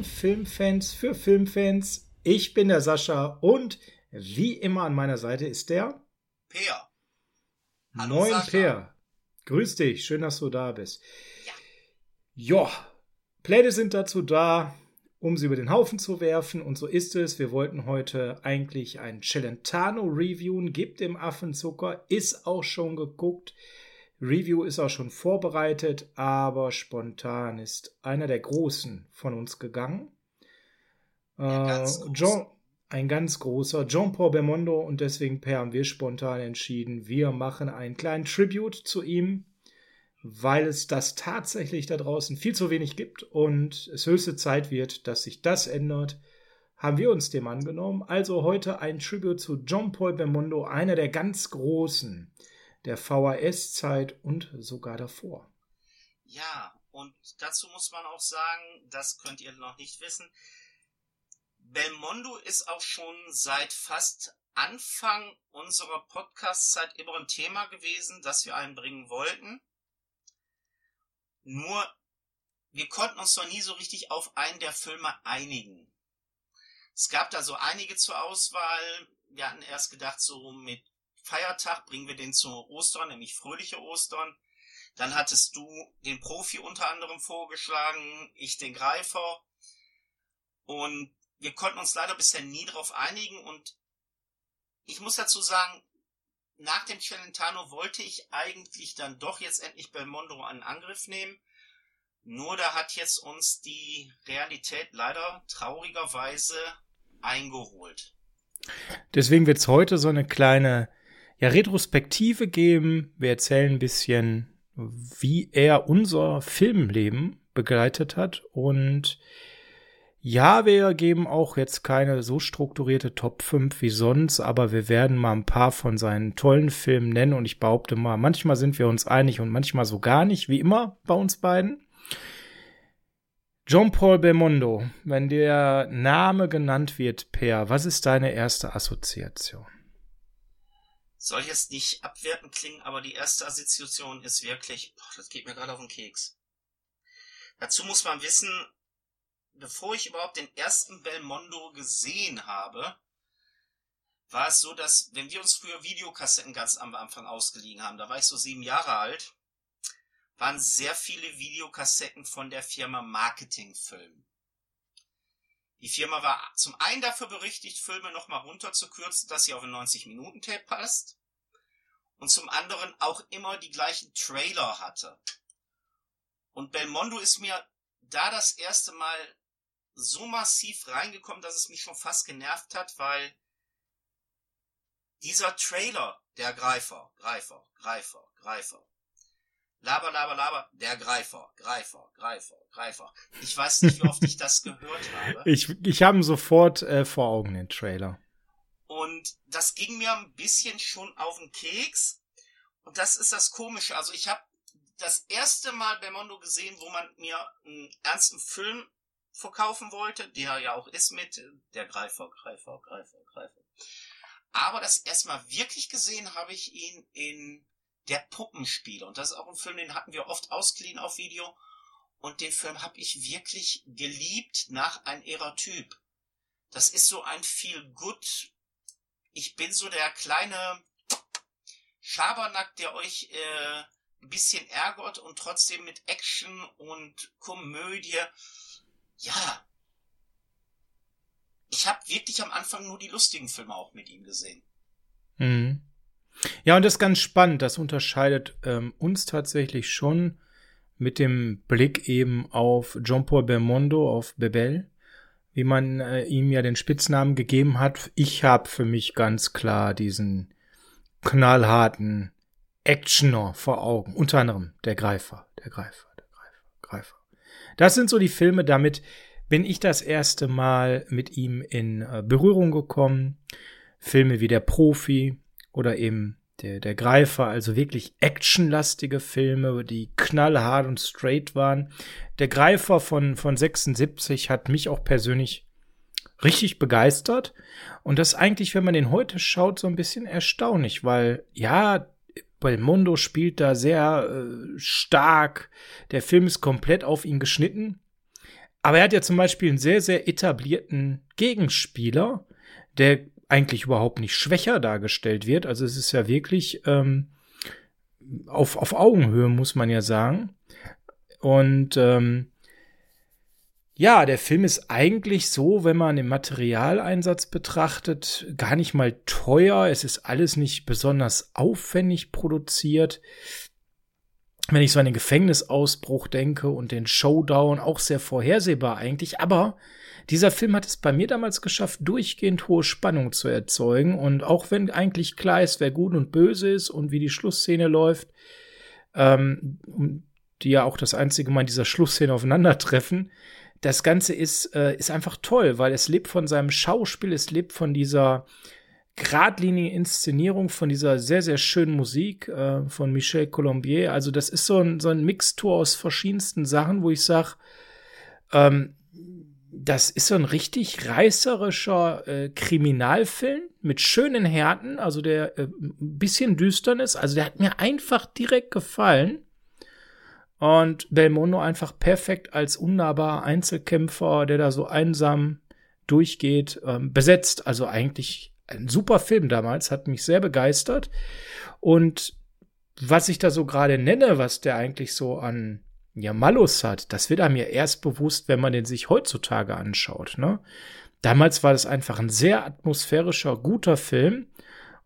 von Filmfans für Filmfans. Ich bin der Sascha und wie immer an meiner Seite ist der Peer. Hallo Moin Sascha. Peer. Grüß dich, schön, dass du da bist. Ja. Jo, Pläne sind dazu da, um sie über den Haufen zu werfen. Und so ist es. Wir wollten heute eigentlich ein Celentano reviewen. Gibt dem Affenzucker. Ist auch schon geguckt. Review ist auch schon vorbereitet, aber spontan ist einer der Großen von uns gegangen. Äh, John, ein ganz großer, John Paul Bermondo und deswegen per haben wir spontan entschieden, wir machen einen kleinen Tribute zu ihm, weil es das tatsächlich da draußen viel zu wenig gibt und es höchste Zeit wird, dass sich das ändert, haben wir uns dem angenommen. Also heute ein Tribute zu John Paul Bermondo, einer der ganz großen der VHS-Zeit und sogar davor. Ja, und dazu muss man auch sagen, das könnt ihr noch nicht wissen, Belmondo ist auch schon seit fast Anfang unserer Podcast-Zeit immer ein Thema gewesen, das wir einbringen wollten. Nur, wir konnten uns noch nie so richtig auf einen der Filme einigen. Es gab da so einige zur Auswahl. Wir hatten erst gedacht, so mit Feiertag bringen wir den zu Ostern, nämlich fröhliche Ostern. Dann hattest du den Profi unter anderem vorgeschlagen, ich den Greifer. Und wir konnten uns leider bisher nie darauf einigen und ich muss dazu sagen, nach dem Celentano wollte ich eigentlich dann doch jetzt endlich Belmondo einen Angriff nehmen. Nur da hat jetzt uns die Realität leider traurigerweise eingeholt. Deswegen wird es heute so eine kleine ja, Retrospektive geben. Wir erzählen ein bisschen, wie er unser Filmleben begleitet hat und ja, wir geben auch jetzt keine so strukturierte Top 5 wie sonst, aber wir werden mal ein paar von seinen tollen Filmen nennen und ich behaupte mal, manchmal sind wir uns einig und manchmal so gar nicht, wie immer bei uns beiden. John Paul Belmondo, wenn der Name genannt wird, Per, was ist deine erste Assoziation? Soll jetzt nicht abwertend klingen, aber die erste Assoziation ist wirklich, boah, das geht mir gerade auf den Keks. Dazu muss man wissen, bevor ich überhaupt den ersten Belmondo gesehen habe, war es so, dass, wenn wir uns früher Videokassetten ganz am Anfang ausgeliehen haben, da war ich so sieben Jahre alt, waren sehr viele Videokassetten von der Firma Marketingfilm. Die Firma war zum einen dafür berechtigt, Filme nochmal runterzukürzen, dass sie auf ein 90-Minuten-Tape passt. Und zum anderen auch immer die gleichen Trailer hatte. Und Belmondo ist mir da das erste Mal so massiv reingekommen, dass es mich schon fast genervt hat, weil dieser Trailer, der Greifer, Greifer, Greifer, Greifer, Laber, laber, laber, der Greifer, Greifer, Greifer, Greifer. Ich weiß nicht, wie oft ich das gehört habe. Ich, ich habe ihn sofort äh, vor Augen, den Trailer. Und das ging mir ein bisschen schon auf den Keks. Und das ist das Komische. Also ich habe das erste Mal Belmondo gesehen, wo man mir einen ernsten Film verkaufen wollte, der ja auch ist mit der Greifer, Greifer, Greifer, Greifer. Aber das erstmal wirklich gesehen habe ich ihn in Der Puppenspieler. Und das ist auch ein Film, den hatten wir oft ausgeliehen auf Video. Und den Film habe ich wirklich geliebt nach ein ihrer Typ. Das ist so ein viel gut. Ich bin so der kleine Schabernack, der euch äh, ein bisschen ärgert und trotzdem mit Action und Komödie ja, ich habe wirklich am Anfang nur die lustigen Filme auch mit ihm gesehen. Mhm. Ja, und das ist ganz spannend. Das unterscheidet ähm, uns tatsächlich schon mit dem Blick eben auf John Paul Belmondo, auf Bebel, wie man äh, ihm ja den Spitznamen gegeben hat. Ich habe für mich ganz klar diesen knallharten Actioner vor Augen. Unter anderem der Greifer, der Greifer, der Greifer, Greifer. Das sind so die Filme, damit bin ich das erste Mal mit ihm in äh, Berührung gekommen. Filme wie Der Profi oder eben der, der Greifer, also wirklich actionlastige Filme, die knallhart und straight waren. Der Greifer von, von 76 hat mich auch persönlich richtig begeistert. Und das eigentlich, wenn man den heute schaut, so ein bisschen erstaunlich, weil ja, Belmondo spielt da sehr äh, stark. Der Film ist komplett auf ihn geschnitten. Aber er hat ja zum Beispiel einen sehr, sehr etablierten Gegenspieler, der eigentlich überhaupt nicht schwächer dargestellt wird. Also es ist ja wirklich ähm, auf, auf Augenhöhe, muss man ja sagen. Und ähm, ja, der Film ist eigentlich so, wenn man den Materialeinsatz betrachtet, gar nicht mal teuer. Es ist alles nicht besonders aufwendig produziert. Wenn ich so an den Gefängnisausbruch denke und den Showdown, auch sehr vorhersehbar eigentlich. Aber dieser Film hat es bei mir damals geschafft, durchgehend hohe Spannung zu erzeugen. Und auch wenn eigentlich klar ist, wer gut und böse ist und wie die Schlussszene läuft, ähm, die ja auch das einzige Mal in dieser Schlussszene aufeinandertreffen, das Ganze ist, äh, ist einfach toll, weil es lebt von seinem Schauspiel, es lebt von dieser geradlinigen Inszenierung, von dieser sehr, sehr schönen Musik äh, von Michel Colombier. Also, das ist so ein, so ein Mixtur aus verschiedensten Sachen, wo ich sage, ähm, das ist so ein richtig reißerischer äh, Kriminalfilm mit schönen Härten, also der äh, ein bisschen düstern ist. Also der hat mir einfach direkt gefallen. Und Belmondo einfach perfekt als unnahbarer Einzelkämpfer, der da so einsam durchgeht, ähm, besetzt. Also eigentlich ein super Film damals, hat mich sehr begeistert. Und was ich da so gerade nenne, was der eigentlich so an ja, Malus hat, das wird einem ja erst bewusst, wenn man den sich heutzutage anschaut. Ne? Damals war das einfach ein sehr atmosphärischer, guter Film.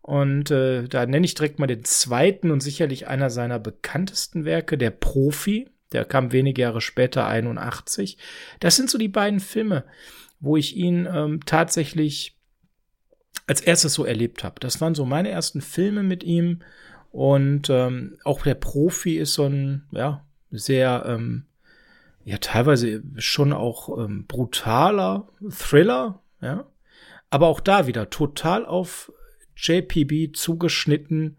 Und äh, da nenne ich direkt mal den zweiten und sicherlich einer seiner bekanntesten Werke, der Profi. Der kam wenige Jahre später, 81. Das sind so die beiden Filme, wo ich ihn ähm, tatsächlich als erstes so erlebt habe. Das waren so meine ersten Filme mit ihm. Und ähm, auch der Profi ist so ein, ja, sehr, ähm, ja, teilweise schon auch ähm, brutaler Thriller, ja. Aber auch da wieder total auf JPB zugeschnitten.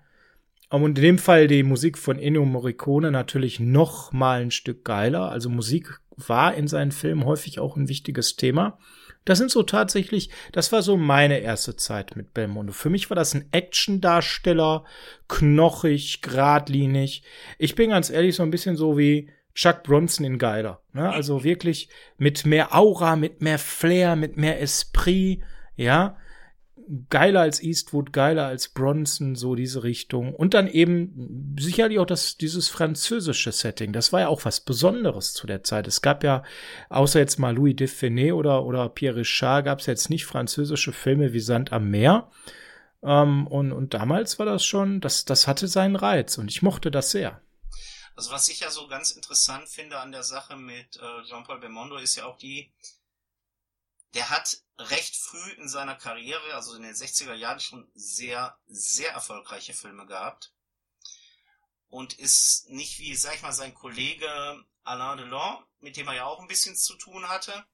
Und in dem Fall die Musik von Ennio Morricone natürlich noch mal ein Stück geiler. Also Musik war in seinen Filmen häufig auch ein wichtiges Thema. Das sind so tatsächlich, das war so meine erste Zeit mit Belmondo. Für mich war das ein Action-Darsteller, knochig, geradlinig. Ich bin ganz ehrlich so ein bisschen so wie Chuck Bronson in Geiler. Ne? Also wirklich mit mehr Aura, mit mehr Flair, mit mehr Esprit, ja geiler als Eastwood, geiler als Bronson, so diese Richtung. Und dann eben sicherlich auch das, dieses französische Setting. Das war ja auch was Besonderes zu der Zeit. Es gab ja, außer jetzt mal Louis Defenet oder, oder Pierre Richard, gab es jetzt nicht französische Filme wie Sand am Meer. Ähm, und, und damals war das schon, das, das hatte seinen Reiz und ich mochte das sehr. Also was ich ja so ganz interessant finde an der Sache mit äh, Jean-Paul Belmondo ist ja auch die, der hat recht früh in seiner Karriere, also in den 60er Jahren, schon sehr, sehr erfolgreiche Filme gehabt. Und ist nicht wie, sag ich mal, sein Kollege Alain Delon, mit dem er ja auch ein bisschen zu tun hatte.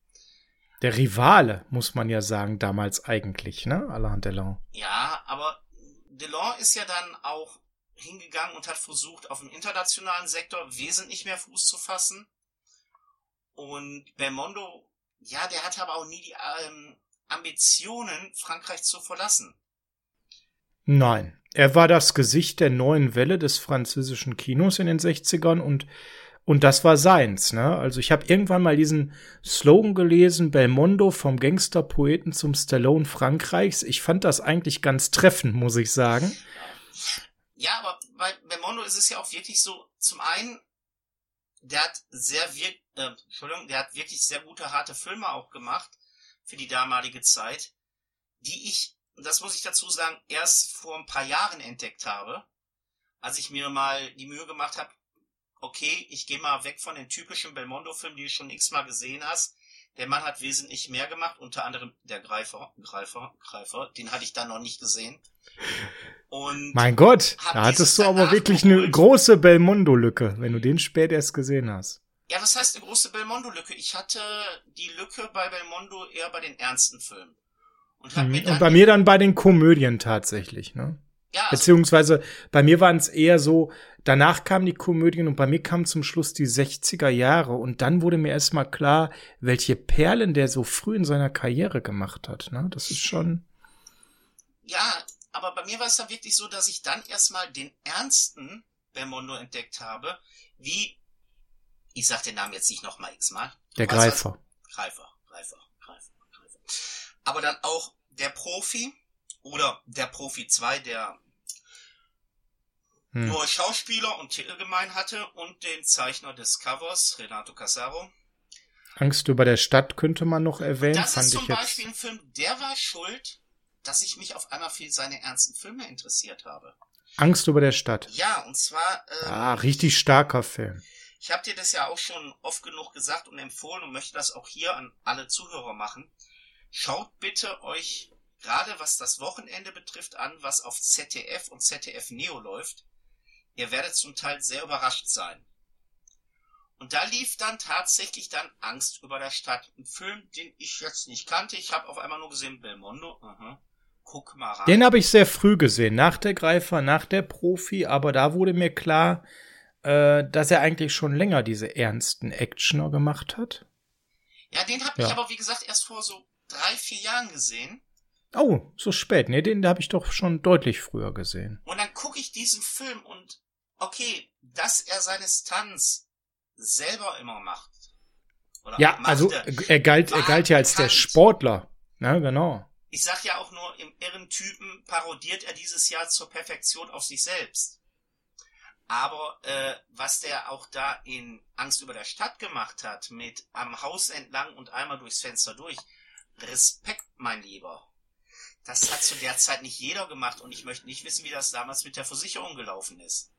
Der Rivale, muss man ja sagen, damals eigentlich, ne? Alain Delon. Ja, aber Delon ist ja dann auch hingegangen und hat versucht, auf dem internationalen Sektor wesentlich mehr Fuß zu fassen. Und Belmondo ja, der hatte aber auch nie die ähm, Ambitionen, Frankreich zu verlassen. Nein, er war das Gesicht der neuen Welle des französischen Kinos in den 60ern und und das war seins, ne? Also ich habe irgendwann mal diesen Slogan gelesen, Belmondo vom Gangsterpoeten zum Stallone Frankreichs. Ich fand das eigentlich ganz treffend, muss ich sagen. Ja, aber bei Belmondo ist es ja auch wirklich so, zum einen, der hat sehr wir äh, Entschuldigung, der hat wirklich sehr gute, harte Filme auch gemacht für die damalige Zeit, die ich, das muss ich dazu sagen, erst vor ein paar Jahren entdeckt habe, als ich mir mal die Mühe gemacht habe, okay, ich gehe mal weg von den typischen Belmondo-Filmen, die du schon x-mal gesehen hast. Der Mann hat wesentlich mehr gemacht, unter anderem der Greifer, Greifer, Greifer, den hatte ich da noch nicht gesehen. Und mein Gott, da hattest du aber wirklich eine große Belmondo-Lücke, wenn du den spät erst gesehen hast. Ja, was heißt eine große Belmondo-Lücke? Ich hatte die Lücke bei Belmondo eher bei den ernsten Filmen. Und, mhm. und bei mir dann bei den Komödien tatsächlich, ne? Ja, Beziehungsweise bei mir waren es eher so, danach kamen die Komödien und bei mir kamen zum Schluss die 60er Jahre und dann wurde mir erstmal klar, welche Perlen der so früh in seiner Karriere gemacht hat. Ne? Das ist schon. Ja, aber bei mir war es dann wirklich so, dass ich dann erstmal den ernsten Belmondo entdeckt habe, wie, ich sag den Namen jetzt nicht nochmal x-mal. Der Greifer. Greifer, Greifer, Greifer, Greifer. Aber dann auch der Profi oder der Profi 2, der hm. nur Schauspieler und Titel gemein hatte und den Zeichner des Covers, Renato Casaro. Angst über der Stadt könnte man noch erwähnen. Das fand ist zum Beispiel ein Film, der war schuld, dass ich mich auf einmal für seine ernsten Filme interessiert habe. Angst über der Stadt. Ja, und zwar. Ähm, ah, richtig starker Film. Ich habe dir das ja auch schon oft genug gesagt und empfohlen und möchte das auch hier an alle Zuhörer machen. Schaut bitte euch gerade was das Wochenende betrifft an, was auf ZDF und ZDF Neo läuft. Ihr werdet zum Teil sehr überrascht sein. Und da lief dann tatsächlich dann Angst über der Stadt. Ein Film, den ich jetzt nicht kannte. Ich habe auf einmal nur gesehen Belmondo. Aha. Guck mal rein. Den habe ich sehr früh gesehen, nach der Greifer, nach der Profi, aber da wurde mir klar, äh, dass er eigentlich schon länger diese ernsten Actioner gemacht hat. Ja, den habe ja. ich aber, wie gesagt, erst vor so drei, vier Jahren gesehen. Oh, so spät. Nee, den habe ich doch schon deutlich früher gesehen. Und dann gucke ich diesen Film und okay, dass er seine Stunts selber immer macht. ja, machte, also er galt, er galt ja als bekannt. der Sportler. Ja, genau. Ich sag ja auch nur, im Irrentypen parodiert er dieses Jahr zur Perfektion auf sich selbst. Aber äh, was der auch da in Angst über der Stadt gemacht hat, mit am Haus entlang und einmal durchs Fenster durch, Respekt, mein Lieber. Das hat zu der Zeit nicht jeder gemacht und ich möchte nicht wissen, wie das damals mit der Versicherung gelaufen ist.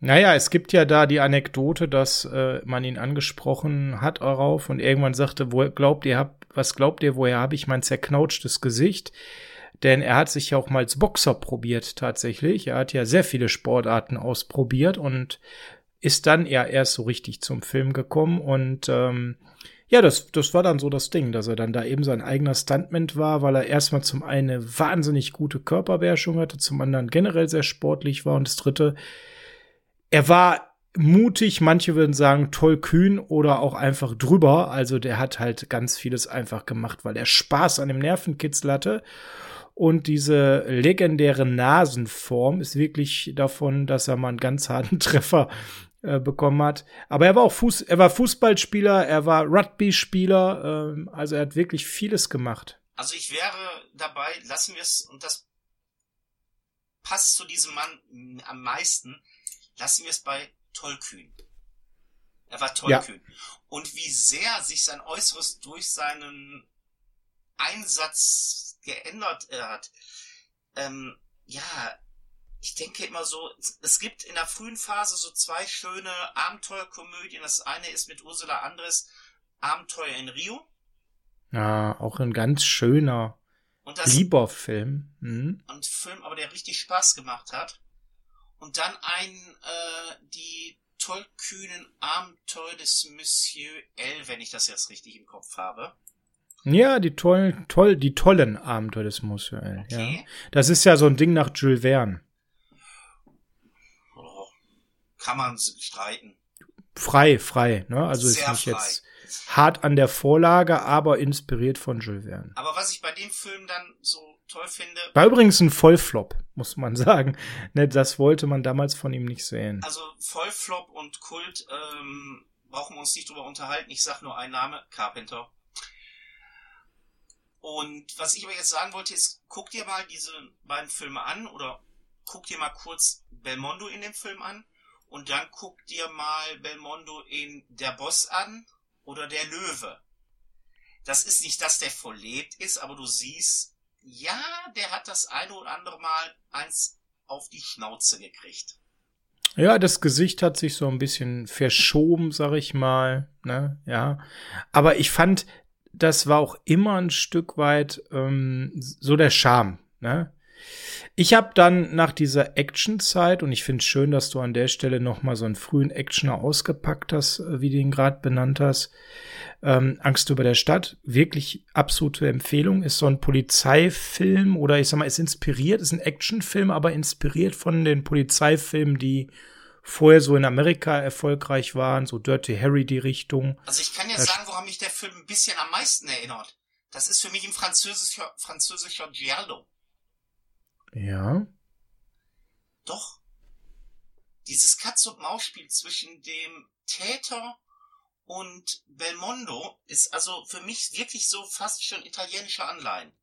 Naja, es gibt ja da die Anekdote, dass äh, man ihn angesprochen hat darauf und irgendwann sagte, wo glaubt ihr habt, was glaubt ihr, woher habe ich mein zerknautschtes Gesicht? Denn er hat sich ja auch mal als Boxer probiert tatsächlich. Er hat ja sehr viele Sportarten ausprobiert und ist dann ja erst so richtig zum Film gekommen und ähm, ja, das, das war dann so das Ding, dass er dann da eben sein eigener Stuntman war, weil er erstmal zum einen eine wahnsinnig gute Körperbeherrschung hatte, zum anderen generell sehr sportlich war und das dritte, er war mutig, manche würden sagen tollkühn oder auch einfach drüber. Also der hat halt ganz vieles einfach gemacht, weil er Spaß an dem Nervenkitzel hatte. Und diese legendäre Nasenform ist wirklich davon, dass er mal einen ganz harten Treffer äh, bekommen hat. Aber er war auch Fuß, er war Fußballspieler, er war Rugby-Spieler, äh, also er hat wirklich vieles gemacht. Also ich wäre dabei, lassen wir es, und das passt zu diesem Mann am meisten, lassen wir es bei tollkühn. Er war tollkühn. Ja. Und wie sehr sich sein Äußeres durch seinen Einsatz geändert hat. Ähm, ja, ich denke immer so, es gibt in der frühen Phase so zwei schöne Abenteuerkomödien. Das eine ist mit Ursula Andres Abenteuer in Rio. Ja, auch ein ganz schöner, lieber Film. Mhm. Ein Film, aber der richtig Spaß gemacht hat. Und dann ein, äh, die tollkühnen Abenteuer des Monsieur L, wenn ich das jetzt richtig im Kopf habe. Ja, die tollen, toll, die tollen Abenteuer des Monsieur L. Okay. Ja. Das ist ja so ein Ding nach Jules Verne. Oh, kann man streiten. Frei, frei, ne? Also Sehr ist nicht frei. jetzt hart an der Vorlage, aber inspiriert von Jules Verne. Aber was ich bei dem Film dann so toll finde. War übrigens ein Vollflop, muss man sagen. Ne, das wollte man damals von ihm nicht sehen. Also Vollflop und Kult ähm, brauchen wir uns nicht drüber unterhalten. Ich sag nur einen Name, Carpenter. Und was ich aber jetzt sagen wollte, ist, guck dir mal diese beiden Filme an oder guck dir mal kurz Belmondo in dem Film an und dann guck dir mal Belmondo in Der Boss an oder Der Löwe. Das ist nicht, dass der verlebt ist, aber du siehst, ja, der hat das eine oder andere Mal eins auf die Schnauze gekriegt. Ja, das Gesicht hat sich so ein bisschen verschoben, sag ich mal, ne, ja. Aber ich fand, das war auch immer ein Stück weit ähm, so der Charme, ne. Ich habe dann nach dieser Action-Zeit, und ich finde es schön, dass du an der Stelle noch mal so einen frühen Actioner ausgepackt hast, äh, wie du ihn gerade benannt hast, ähm, Angst über der Stadt, wirklich absolute Empfehlung, ist so ein Polizeifilm oder ich sag mal, ist inspiriert, ist ein Actionfilm, aber inspiriert von den Polizeifilmen, die vorher so in Amerika erfolgreich waren, so Dirty Harry die Richtung. Also ich kann ja sagen, woran mich der Film ein bisschen am meisten erinnert. Das ist für mich ein französischer, französischer Giallo. Ja. Doch. Dieses Katz-und-Maus-Spiel zwischen dem Täter und Belmondo ist also für mich wirklich so fast schon italienische Anleihen.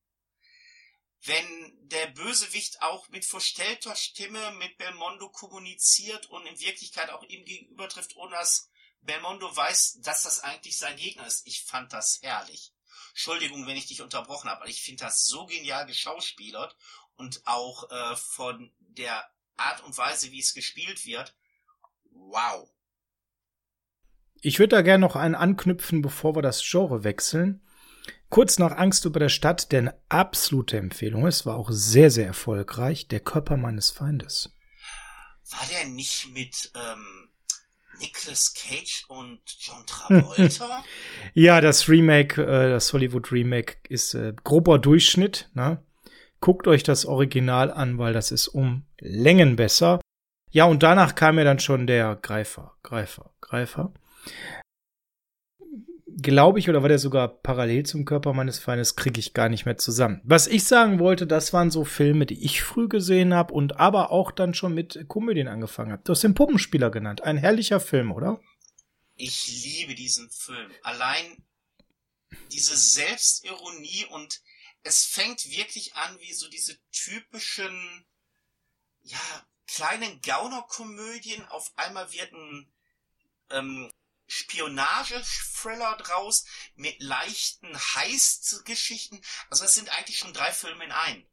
Wenn der Bösewicht auch mit verstellter Stimme mit Belmondo kommuniziert und in Wirklichkeit auch ihm gegenüber trifft, ohne dass Belmondo weiß, dass das eigentlich sein Gegner ist. Ich fand das herrlich. Entschuldigung, wenn ich dich unterbrochen habe, aber ich finde das so genial geschauspielert und auch äh, von der Art und Weise, wie es gespielt wird. Wow. Ich würde da gerne noch einen anknüpfen, bevor wir das Genre wechseln. Kurz nach Angst über der Stadt, der eine absolute Empfehlung ist, war auch sehr, sehr erfolgreich, Der Körper meines Feindes. War der nicht mit ähm, Nicolas Cage und John Travolta? ja, das Remake, äh, das Hollywood Remake ist äh, grober Durchschnitt. Ne? Guckt euch das Original an, weil das ist um Längen besser. Ja, und danach kam ja dann schon der Greifer, Greifer, Greifer. Glaube ich, oder war der sogar parallel zum Körper meines Feindes, kriege ich gar nicht mehr zusammen. Was ich sagen wollte, das waren so Filme, die ich früh gesehen habe und aber auch dann schon mit Komödien angefangen habe. Du hast den Puppenspieler genannt. Ein herrlicher Film, oder? Ich liebe diesen Film. Allein diese Selbstironie und es fängt wirklich an wie so diese typischen, ja, kleinen Gaunerkomödien. Auf einmal wird ein ähm, Spionage-Thriller draus mit leichten Heist-Geschichten. Also es sind eigentlich schon drei Filme in einem.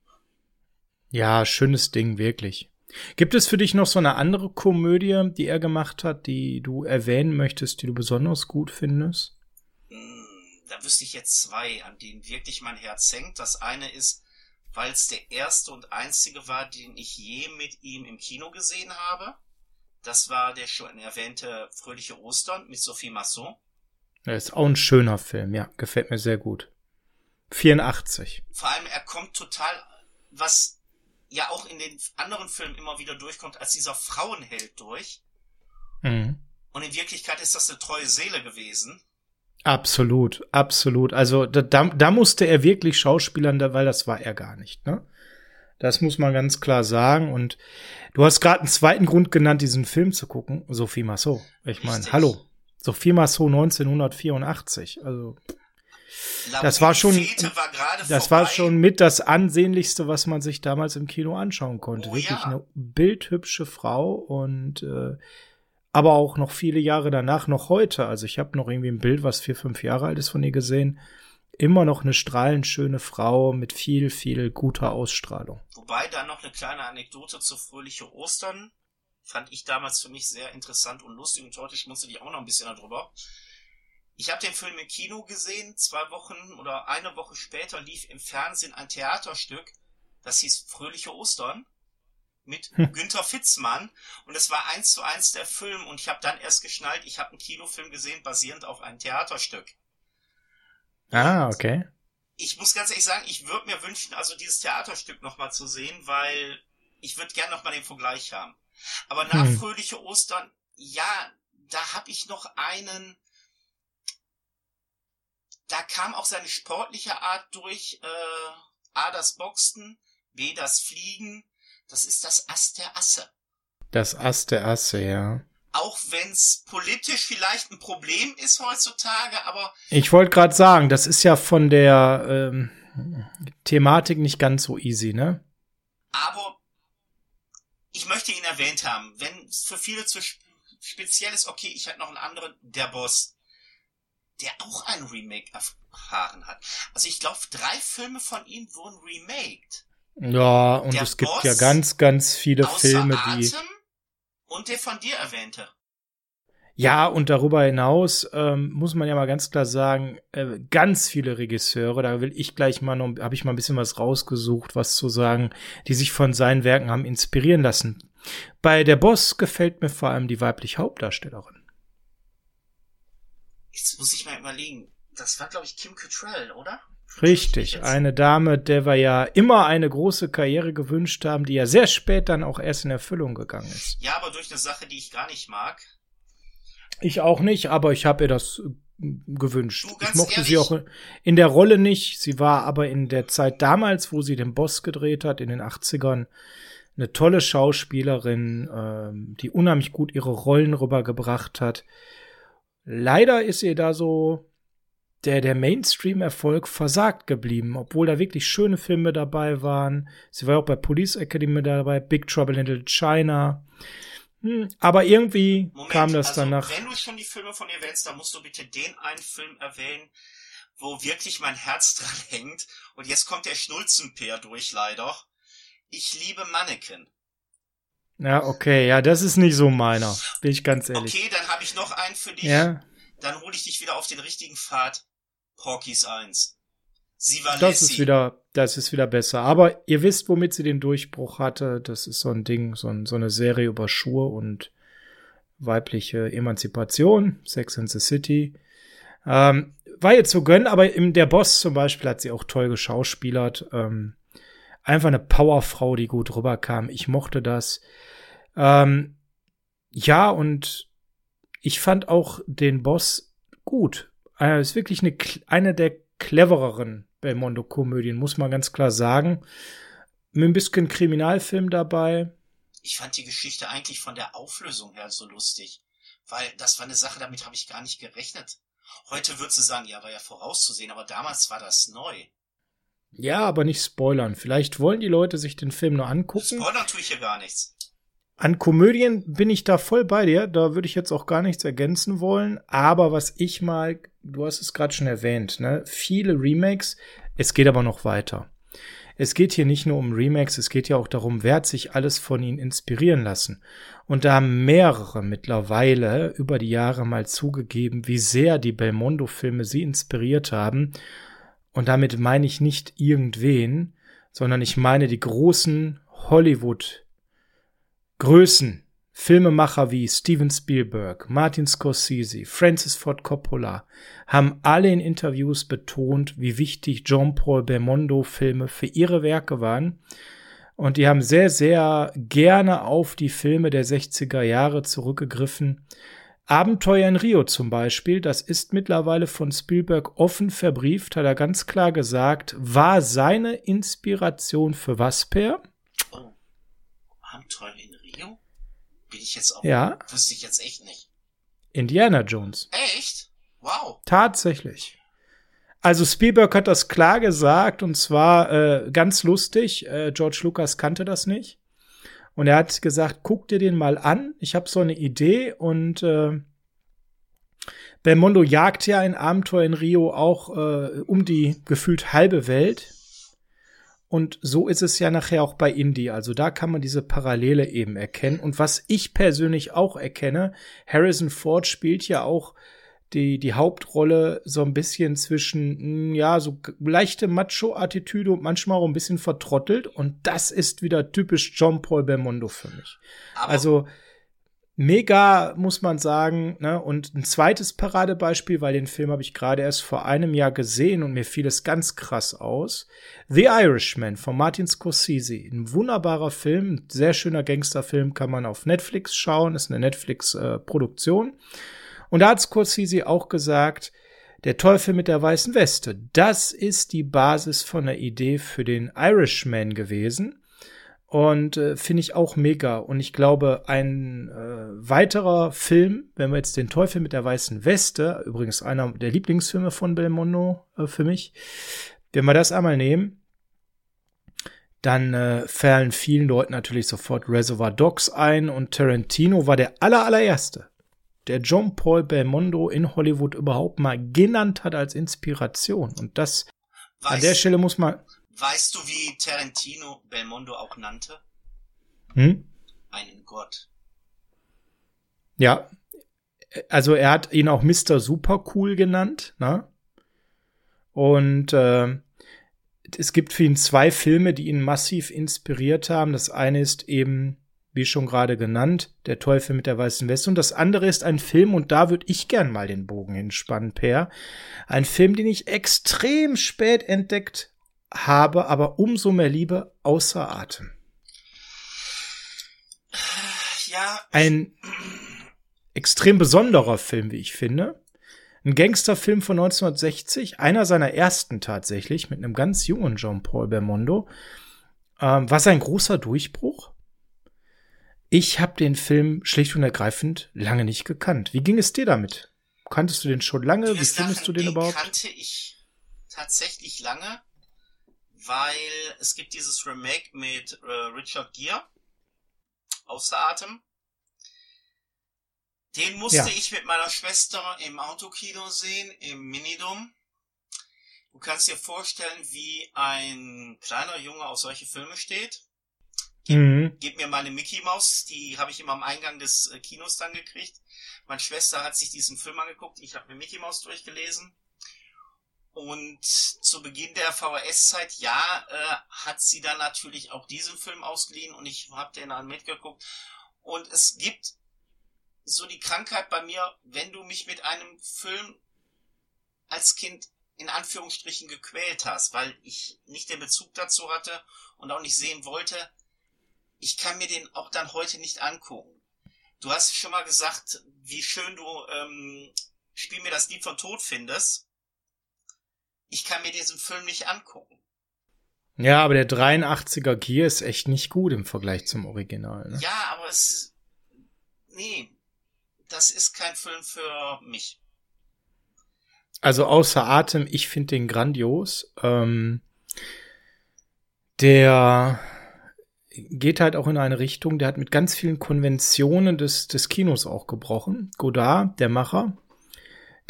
Ja, schönes Ding, wirklich. Gibt es für dich noch so eine andere Komödie, die er gemacht hat, die du erwähnen möchtest, die du besonders gut findest? Da wüsste ich jetzt zwei, an denen wirklich mein Herz hängt. Das eine ist, weil es der erste und einzige war, den ich je mit ihm im Kino gesehen habe. Das war der schon erwähnte Fröhliche Ostern mit Sophie Masson. Das ist auch ein schöner Film, ja, gefällt mir sehr gut. 84. Vor allem, er kommt total, was ja auch in den anderen Filmen immer wieder durchkommt, als dieser Frauenheld durch. Mhm. Und in Wirklichkeit ist das eine treue Seele gewesen. Absolut, absolut. Also da, da musste er wirklich schauspielern, weil das war er gar nicht, ne? Das muss man ganz klar sagen. Und du hast gerade einen zweiten Grund genannt, diesen Film zu gucken. Sophie Massot. Ich meine, hallo. Sophie Massot 1984. Also das war schon, war das vorbei. war schon mit das ansehnlichste, was man sich damals im Kino anschauen konnte. Oh, Wirklich ja. eine bildhübsche Frau und äh, aber auch noch viele Jahre danach, noch heute. Also ich habe noch irgendwie ein Bild, was vier, fünf Jahre alt ist von ihr gesehen immer noch eine strahlend schöne Frau mit viel, viel guter Ausstrahlung. Wobei da noch eine kleine Anekdote zu Fröhliche Ostern fand ich damals für mich sehr interessant und lustig und heute schmunzel ich auch noch ein bisschen darüber. Ich habe den Film im Kino gesehen, zwei Wochen oder eine Woche später lief im Fernsehen ein Theaterstück, das hieß Fröhliche Ostern mit hm. Günther Fitzmann und es war eins zu eins der Film und ich habe dann erst geschnallt, ich habe einen Kinofilm gesehen basierend auf einem Theaterstück. Ah, okay. Ich muss ganz ehrlich sagen, ich würde mir wünschen, also dieses Theaterstück nochmal zu sehen, weil ich würde gerne nochmal den Vergleich haben. Aber nach hm. Fröhliche Ostern, ja, da habe ich noch einen, da kam auch seine sportliche Art durch, äh, A, das Boxen, B, das Fliegen, das ist das Ass der Asse. Das Ass der Asse, ja auch wenn es politisch vielleicht ein Problem ist heutzutage, aber. Ich wollte gerade sagen, das ist ja von der ähm, Thematik nicht ganz so easy, ne? Aber ich möchte ihn erwähnt haben. Wenn es für viele zu speziell ist, okay, ich hätte noch einen anderen, der Boss, der auch ein Remake erfahren hat. Also ich glaube, drei Filme von ihm wurden remaked. Ja, und der es gibt Boss, ja ganz, ganz viele Filme, die. Atem, und der von dir erwähnte. Ja, und darüber hinaus ähm, muss man ja mal ganz klar sagen, äh, ganz viele Regisseure, da will ich gleich mal noch, habe ich mal ein bisschen was rausgesucht, was zu sagen, die sich von seinen Werken haben inspirieren lassen. Bei der Boss gefällt mir vor allem die weibliche Hauptdarstellerin. Jetzt muss ich mal überlegen. Das war, glaube ich, Kim Cattrall, oder? Richtig, eine Dame, der wir ja immer eine große Karriere gewünscht haben, die ja sehr spät dann auch erst in Erfüllung gegangen ist. Ja, aber durch eine Sache, die ich gar nicht mag. Ich auch nicht, aber ich habe ihr das gewünscht. ich mochte ehrlich? sie auch in der Rolle nicht. Sie war aber in der Zeit damals, wo sie den Boss gedreht hat, in den 80ern, eine tolle Schauspielerin, ähm, die unheimlich gut ihre Rollen rübergebracht hat. Leider ist ihr da so der, der Mainstream-Erfolg versagt geblieben, obwohl da wirklich schöne Filme dabei waren. Sie war auch bei Police Academy dabei, Big Trouble in Little China. Hm, aber irgendwie Moment, kam das also, danach. Wenn du schon die Filme von ihr wählst, dann musst du bitte den einen Film erwähnen, wo wirklich mein Herz dran hängt. Und jetzt kommt der Schnulzenpeer durch, leider. Ich liebe Mannequin. Ja, okay, ja, das ist nicht so meiner, bin ich ganz ehrlich. Okay, dann habe ich noch einen für dich. Ja. Dann hole ich dich wieder auf den richtigen Pfad. Porky's 1. Sie war Das Lassie. ist wieder, das ist wieder besser. Aber ihr wisst, womit sie den Durchbruch hatte. Das ist so ein Ding, so, ein, so eine Serie über Schuhe und weibliche Emanzipation, Sex in the City. Ähm, war jetzt zu gönnen, aber im Der Boss zum Beispiel hat sie auch toll geschauspielert. Ähm, einfach eine Powerfrau, die gut rüberkam. Ich mochte das. Ähm, ja, und ich fand auch den Boss gut. Er ist wirklich eine, eine der clevereren Belmondo-Komödien, muss man ganz klar sagen. Mit ein bisschen Kriminalfilm dabei. Ich fand die Geschichte eigentlich von der Auflösung her so lustig. Weil das war eine Sache, damit habe ich gar nicht gerechnet. Heute würdest du sagen, ja, war ja vorauszusehen, aber damals war das neu. Ja, aber nicht spoilern. Vielleicht wollen die Leute sich den Film nur angucken. Spoilern tue ich hier gar nichts. An Komödien bin ich da voll bei dir. Da würde ich jetzt auch gar nichts ergänzen wollen. Aber was ich mal, du hast es gerade schon erwähnt, ne? Viele Remakes. Es geht aber noch weiter. Es geht hier nicht nur um Remakes, es geht ja auch darum, wer hat sich alles von ihnen inspirieren lassen. Und da haben mehrere mittlerweile über die Jahre mal zugegeben, wie sehr die Belmondo-Filme sie inspiriert haben. Und damit meine ich nicht irgendwen, sondern ich meine die großen Hollywood- Größen, Filmemacher wie Steven Spielberg, Martin Scorsese, Francis Ford Coppola haben alle in Interviews betont, wie wichtig Jean-Paul Belmondo Filme für ihre Werke waren. Und die haben sehr, sehr gerne auf die Filme der 60er Jahre zurückgegriffen. Abenteuer in Rio zum Beispiel, das ist mittlerweile von Spielberg offen verbrieft, hat er ganz klar gesagt, war seine Inspiration für was, Per? Oh, Abenteuer in bin ich jetzt auch. Ja. Wüsste ich jetzt echt nicht. Indiana Jones. Echt? Wow. Tatsächlich. Also Spielberg hat das klar gesagt und zwar äh, ganz lustig. Äh, George Lucas kannte das nicht. Und er hat gesagt, guck dir den mal an. Ich habe so eine Idee und äh, Belmondo jagt ja ein Abenteuer in Rio auch äh, um die gefühlt halbe Welt. Und so ist es ja nachher auch bei Indie. Also da kann man diese Parallele eben erkennen. Und was ich persönlich auch erkenne, Harrison Ford spielt ja auch die, die Hauptrolle so ein bisschen zwischen, hm, ja, so leichte Macho-Attitüde und manchmal auch ein bisschen vertrottelt. Und das ist wieder typisch John Paul Belmondo für mich. Aber also, mega, muss man sagen. Ne? Und ein zweites Paradebeispiel, weil den Film habe ich gerade erst vor einem Jahr gesehen und mir fiel es ganz krass aus. The Irishman von Martin Scorsese. Ein wunderbarer Film, ein sehr schöner Gangsterfilm, kann man auf Netflix schauen, ist eine Netflix-Produktion. Äh, und da hat Scorsese auch gesagt, der Teufel mit der weißen Weste, das ist die Basis von der Idee für den Irishman gewesen. Und äh, finde ich auch mega. Und ich glaube, ein äh, weiterer Film, wenn wir jetzt den Teufel mit der weißen Weste, übrigens einer der Lieblingsfilme von Belmondo äh, für mich, wenn wir das einmal nehmen, dann äh, fallen vielen Leuten natürlich sofort Reservoir Dogs ein und Tarantino war der aller, allererste, der John Paul Belmondo in Hollywood überhaupt mal genannt hat als Inspiration. Und das Weiß an der Stelle muss man Weißt du, wie Tarantino Belmondo auch nannte? Hm? Einen Gott. Ja. Also er hat ihn auch Mr. Super Cool genannt, ne? Und äh, es gibt für ihn zwei Filme, die ihn massiv inspiriert haben. Das eine ist eben, wie schon gerade genannt, Der Teufel mit der weißen Weste. Und das andere ist ein Film, und da würde ich gern mal den Bogen hinspannen, Per. Ein Film, den ich extrem spät entdeckt habe aber umso mehr Liebe außer Atem. Ja. Ein extrem besonderer Film, wie ich finde. Ein Gangsterfilm von 1960, einer seiner ersten tatsächlich, mit einem ganz jungen Jean-Paul Belmondo. Ähm, war sein großer Durchbruch. Ich habe den Film schlicht und ergreifend lange nicht gekannt. Wie ging es dir damit? Kanntest du den schon lange? Wie findest du den, den überhaupt? kannte ich tatsächlich lange, weil es gibt dieses Remake mit äh, Richard Gere, außer Atem. Den musste ja. ich mit meiner Schwester im Autokino sehen, im Minidom. Du kannst dir vorstellen, wie ein kleiner Junge auf solche Filme steht. Gib, mhm. gib mir meine Mickey Maus, die habe ich immer am Eingang des äh, Kinos dann gekriegt. Meine Schwester hat sich diesen Film angeguckt, ich habe mir Mickey Maus durchgelesen. Und zu Beginn der VHS-Zeit, ja, äh, hat sie dann natürlich auch diesen Film ausgeliehen und ich habe den dann mitgeguckt. Und es gibt so die Krankheit bei mir, wenn du mich mit einem Film als Kind in Anführungsstrichen gequält hast, weil ich nicht den Bezug dazu hatte und auch nicht sehen wollte, ich kann mir den auch dann heute nicht angucken. Du hast schon mal gesagt, wie schön du ähm, Spiel mir das Lied von Tod findest. Ich kann mir diesen Film nicht angucken. Ja, aber der 83er Gear ist echt nicht gut im Vergleich zum Original. Ne? Ja, aber es. Nee, das ist kein Film für mich. Also außer Atem, ich finde den grandios. Ähm, der geht halt auch in eine Richtung, der hat mit ganz vielen Konventionen des, des Kinos auch gebrochen. Godard, der Macher,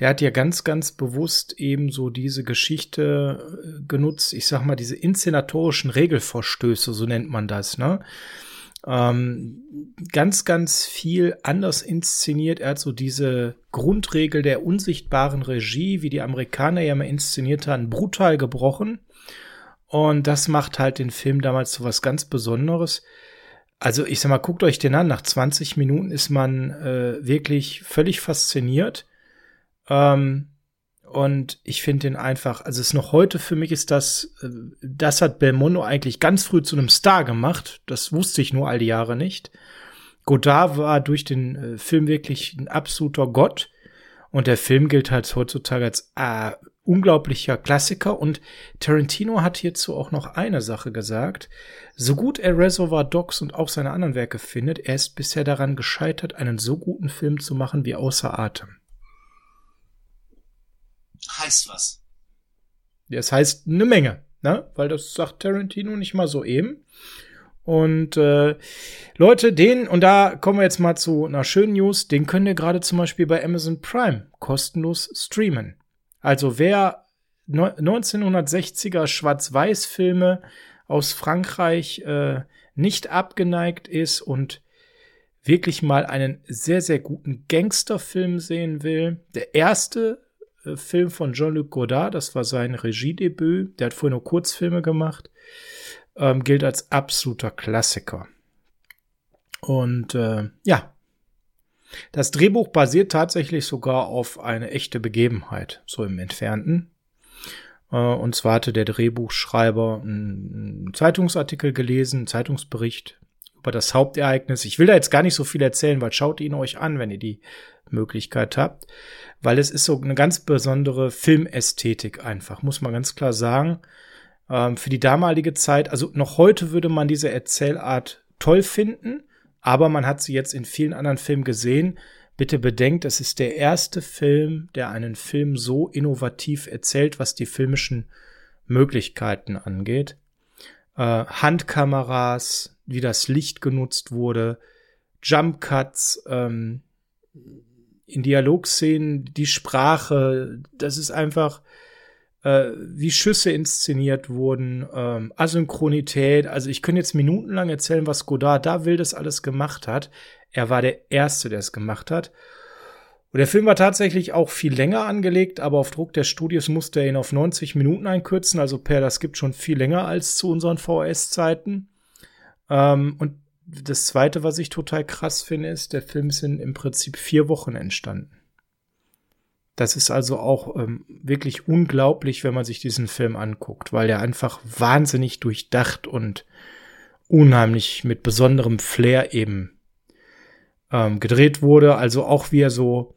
der hat ja ganz, ganz bewusst eben so diese Geschichte äh, genutzt, ich sag mal, diese inszenatorischen Regelverstöße, so nennt man das, ne? ähm, ganz, ganz viel anders inszeniert. Er hat so diese Grundregel der unsichtbaren Regie, wie die Amerikaner ja mal inszeniert haben, brutal gebrochen. Und das macht halt den Film damals so was ganz Besonderes. Also ich sag mal, guckt euch den an. Nach 20 Minuten ist man äh, wirklich völlig fasziniert. Ähm, und ich finde ihn einfach, also es ist noch heute für mich ist das, äh, das hat Belmondo eigentlich ganz früh zu einem Star gemacht. Das wusste ich nur all die Jahre nicht. Godard war durch den äh, Film wirklich ein absoluter Gott. Und der Film gilt halt heutzutage als äh, unglaublicher Klassiker. Und Tarantino hat hierzu auch noch eine Sache gesagt. So gut er Reservoir Dogs und auch seine anderen Werke findet, er ist bisher daran gescheitert, einen so guten Film zu machen wie Außer Atem heißt was. Das heißt eine Menge, ne? Weil das sagt Tarantino nicht mal so eben. Und äh, Leute, den, und da kommen wir jetzt mal zu einer schönen News, den könnt ihr gerade zum Beispiel bei Amazon Prime kostenlos streamen. Also wer 1960er Schwarz-Weiß-Filme aus Frankreich äh, nicht abgeneigt ist und wirklich mal einen sehr, sehr guten Gangsterfilm sehen will, der erste Film von Jean-Luc Godard, das war sein Regiedebüt. Der hat vorher nur Kurzfilme gemacht. Ähm, gilt als absoluter Klassiker. Und äh, ja, das Drehbuch basiert tatsächlich sogar auf eine echte Begebenheit, so im Entfernten. Äh, und zwar hatte der Drehbuchschreiber einen Zeitungsartikel gelesen, einen Zeitungsbericht über das Hauptereignis. Ich will da jetzt gar nicht so viel erzählen, weil schaut ihn euch an, wenn ihr die Möglichkeit habt weil es ist so eine ganz besondere Filmästhetik einfach, muss man ganz klar sagen. Ähm, für die damalige Zeit, also noch heute würde man diese Erzählart toll finden, aber man hat sie jetzt in vielen anderen Filmen gesehen. Bitte bedenkt, es ist der erste Film, der einen Film so innovativ erzählt, was die filmischen Möglichkeiten angeht. Äh, Handkameras, wie das Licht genutzt wurde, Jump Cuts, ähm, in Dialogszenen, die Sprache, das ist einfach, äh, wie Schüsse inszeniert wurden, ähm, Asynchronität. Also ich könnte jetzt minutenlang erzählen, was Godard da will, das alles gemacht hat. Er war der Erste, der es gemacht hat. Und der Film war tatsächlich auch viel länger angelegt, aber auf Druck der Studios musste er ihn auf 90 Minuten einkürzen. Also per, das gibt schon viel länger als zu unseren VHS-Zeiten. Ähm, und das zweite, was ich total krass finde, ist, der Film in im Prinzip vier Wochen entstanden. Das ist also auch ähm, wirklich unglaublich, wenn man sich diesen Film anguckt, weil er einfach wahnsinnig durchdacht und unheimlich mit besonderem Flair eben ähm, gedreht wurde. Also auch wie er so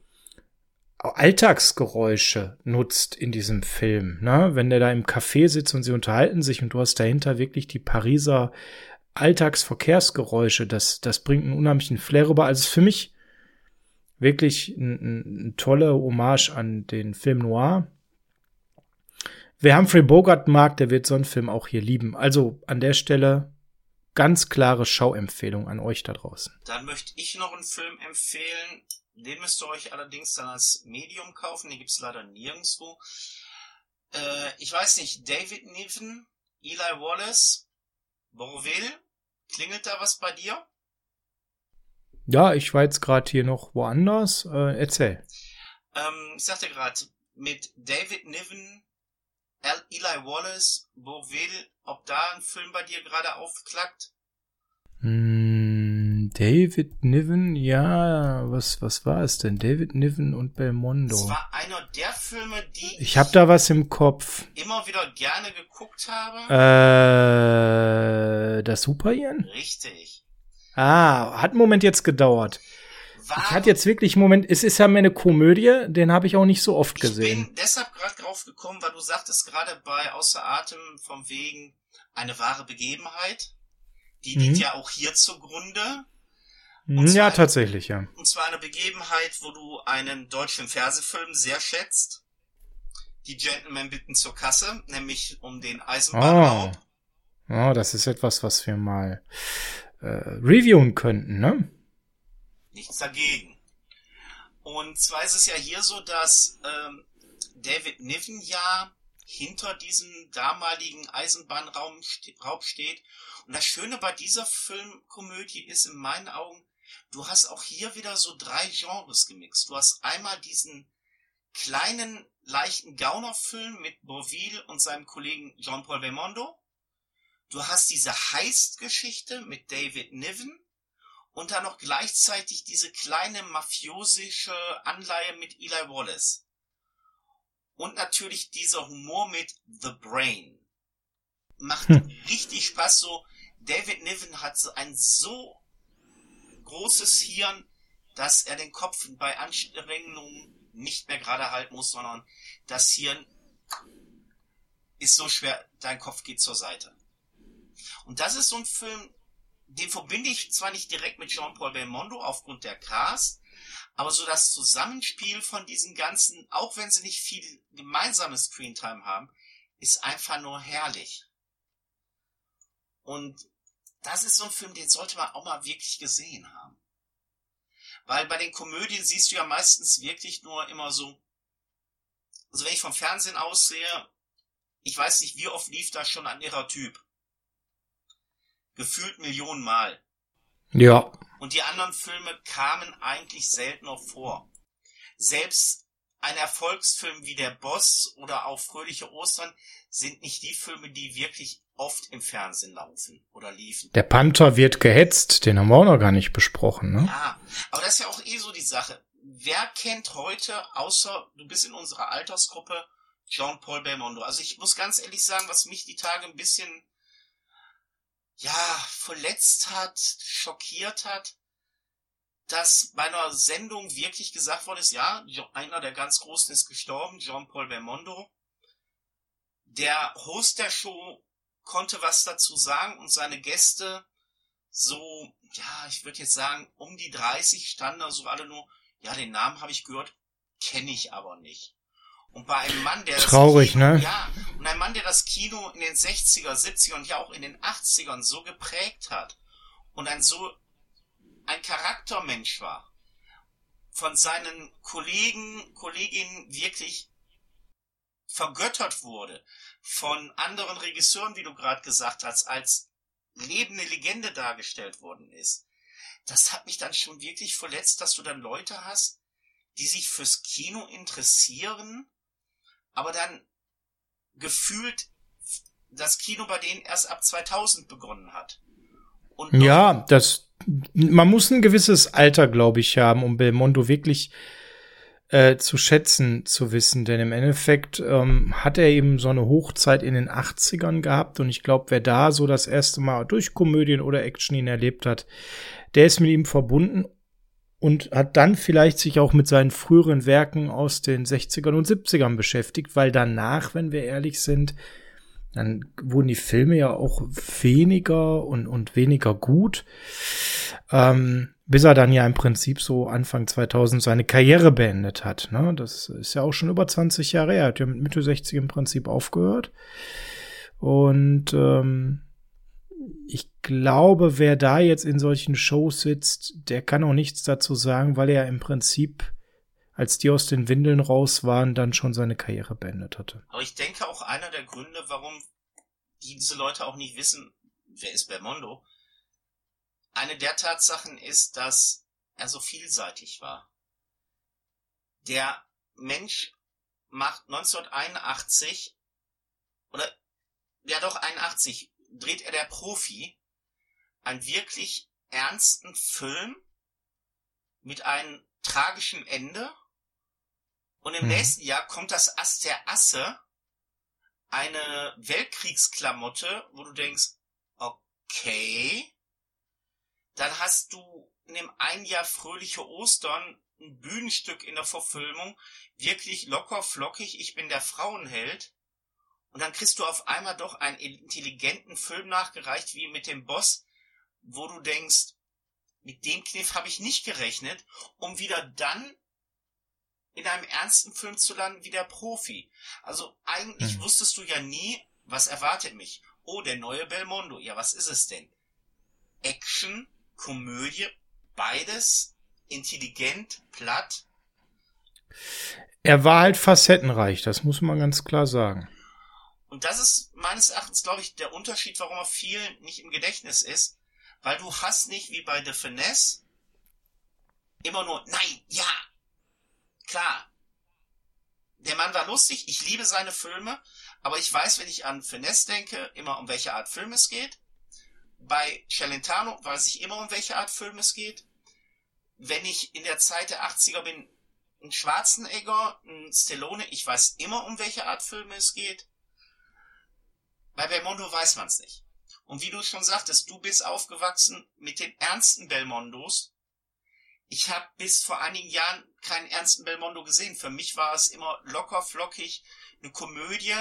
Alltagsgeräusche nutzt in diesem Film. Ne? Wenn der da im Café sitzt und sie unterhalten sich und du hast dahinter wirklich die Pariser Alltagsverkehrsgeräusche, das, das bringt einen unheimlichen Flair rüber. Also für mich wirklich ein, ein, ein toller Hommage an den Film Noir. Wer Humphrey Bogart mag, der wird so einen Film auch hier lieben. Also an der Stelle ganz klare Schauempfehlung an euch da draußen. Dann möchte ich noch einen Film empfehlen. Den müsst ihr euch allerdings dann als Medium kaufen. Den gibt's leider nirgendwo. Äh, ich weiß nicht, David Niven, Eli Wallace, Bourville. Klingelt da was bei dir? Ja, ich war jetzt gerade hier noch woanders. Äh, erzähl. Ähm, ich sagte gerade, mit David Niven, Eli Wallace, Bourville, ob da ein Film bei dir gerade aufklackt? Mm, David Niven, ja, was, was war es denn? David Niven und Belmondo. Das war einer der Filme, die ich, habe da was im Kopf. Immer wieder gerne geguckt habe. Äh, das Super Ian? Richtig. Ah, hat einen Moment jetzt gedauert. War, ich hatte jetzt wirklich einen Moment, es ist ja mehr eine Komödie, den habe ich auch nicht so oft gesehen. Ich bin deshalb gerade drauf gekommen, weil du sagtest gerade bei Außer Atem vom Wegen eine wahre Begebenheit. Die mhm. liegt ja auch hier zugrunde. Und ja, tatsächlich, ja. Und zwar eine Begebenheit, wo du einen deutschen Fernsehfilm sehr schätzt. Die Gentlemen bitten zur Kasse, nämlich um den Eisenbahnraub. Oh. oh, das ist etwas, was wir mal äh, reviewen könnten, ne? Nichts dagegen. Und zwar ist es ja hier so, dass ähm, David Niven ja hinter diesem damaligen Eisenbahnraum Raub steht. Und das Schöne bei dieser Filmkomödie ist in meinen Augen, du hast auch hier wieder so drei Genres gemixt. Du hast einmal diesen kleinen, leichten Gaunerfilm mit Bourville und seinem Kollegen Jean-Paul Belmondo. Du hast diese Heist-Geschichte mit David Niven und dann noch gleichzeitig diese kleine mafiosische Anleihe mit Eli Wallace. Und natürlich dieser Humor mit The Brain. Macht hm. richtig Spaß so. David Niven hat so ein so großes Hirn, dass er den Kopf bei Anstrengungen nicht mehr gerade halten muss, sondern das Hirn ist so schwer, dein Kopf geht zur Seite. Und das ist so ein Film, den verbinde ich zwar nicht direkt mit Jean-Paul Belmondo aufgrund der Cast, aber so das Zusammenspiel von diesen ganzen, auch wenn sie nicht viel gemeinsames Screentime haben, ist einfach nur herrlich. Und das ist so ein Film, den sollte man auch mal wirklich gesehen haben. Weil bei den Komödien siehst du ja meistens wirklich nur immer so, also wenn ich vom Fernsehen aussehe, ich weiß nicht, wie oft lief da schon ein irrer Typ. Gefühlt Millionen Mal. Ja. Und die anderen Filme kamen eigentlich seltener vor. Selbst ein Erfolgsfilm wie Der Boss oder auch Fröhliche Ostern sind nicht die Filme, die wirklich oft im Fernsehen laufen oder liefen. Der Panther wird gehetzt, den haben wir auch noch gar nicht besprochen, ne? Ja, aber das ist ja auch eh so die Sache. Wer kennt heute, außer du bist in unserer Altersgruppe, Jean-Paul Belmondo? Also ich muss ganz ehrlich sagen, was mich die Tage ein bisschen ja, verletzt hat, schockiert hat, dass bei einer Sendung wirklich gesagt worden ist, ja, einer der ganz Großen ist gestorben, Jean-Paul Belmondo. Der Host der Show konnte was dazu sagen und seine Gäste so, ja, ich würde jetzt sagen, um die 30 standen da so alle nur, ja, den Namen habe ich gehört, kenne ich aber nicht. Und bei einem Mann, der Traurig, Kino, ne? Ja, und ein Mann, der das Kino in den 60er, 70er und ja auch in den 80ern so geprägt hat und ein so ein Charaktermensch war, von seinen Kollegen, Kolleginnen wirklich vergöttert wurde, von anderen Regisseuren, wie du gerade gesagt hast, als lebende Legende dargestellt worden ist. Das hat mich dann schon wirklich verletzt, dass du dann Leute hast, die sich fürs Kino interessieren aber dann gefühlt das Kino bei denen erst ab 2000 begonnen hat. Ja, das, man muss ein gewisses Alter, glaube ich, haben, um Belmondo wirklich äh, zu schätzen zu wissen, denn im Endeffekt ähm, hat er eben so eine Hochzeit in den 80ern gehabt. Und ich glaube, wer da so das erste Mal durch Komödien oder Action ihn erlebt hat, der ist mit ihm verbunden und hat dann vielleicht sich auch mit seinen früheren Werken aus den 60ern und 70ern beschäftigt, weil danach, wenn wir ehrlich sind, dann wurden die Filme ja auch weniger und, und weniger gut. Ähm, bis er dann ja im Prinzip so Anfang 2000 seine Karriere beendet hat. Ne? Das ist ja auch schon über 20 Jahre her. Er hat ja mit Mitte 60 im Prinzip aufgehört. Und ähm, ich glaube, wer da jetzt in solchen Shows sitzt, der kann auch nichts dazu sagen, weil er im Prinzip, als die aus den Windeln raus waren, dann schon seine Karriere beendet hatte. Aber ich denke auch einer der Gründe, warum diese Leute auch nicht wissen, wer ist Belmondo, eine der Tatsachen ist, dass er so vielseitig war. Der Mensch macht 1981 oder ja doch 81 dreht er der Profi einen wirklich ernsten Film mit einem tragischen Ende und im mhm. nächsten Jahr kommt das Ass der Asse, eine Weltkriegsklamotte, wo du denkst, okay, dann hast du in dem ein Jahr fröhliche Ostern ein Bühnenstück in der Verfilmung, wirklich locker flockig, ich bin der Frauenheld. Und dann kriegst du auf einmal doch einen intelligenten Film nachgereicht, wie mit dem Boss, wo du denkst, mit dem Kniff habe ich nicht gerechnet, um wieder dann in einem ernsten Film zu landen wie der Profi. Also eigentlich hm. wusstest du ja nie, was erwartet mich. Oh, der neue Belmondo. Ja, was ist es denn? Action, Komödie, beides intelligent, platt. Er war halt facettenreich, das muss man ganz klar sagen. Und das ist meines Erachtens, glaube ich, der Unterschied, warum er vielen nicht im Gedächtnis ist, weil du hast nicht wie bei The Finesse immer nur, nein, ja, klar. Der Mann war lustig, ich liebe seine Filme, aber ich weiß, wenn ich an Finesse denke, immer um welche Art Film es geht. Bei Celentano weiß ich immer, um welche Art Film es geht. Wenn ich in der Zeit der 80er bin, ein Schwarzenegger, ein Stallone, ich weiß immer, um welche Art Filme es geht. Bei Belmondo weiß man es nicht. Und wie du schon sagtest, du bist aufgewachsen mit den ernsten Belmondos. Ich habe bis vor einigen Jahren keinen ernsten Belmondo gesehen. Für mich war es immer locker flockig, eine Komödie,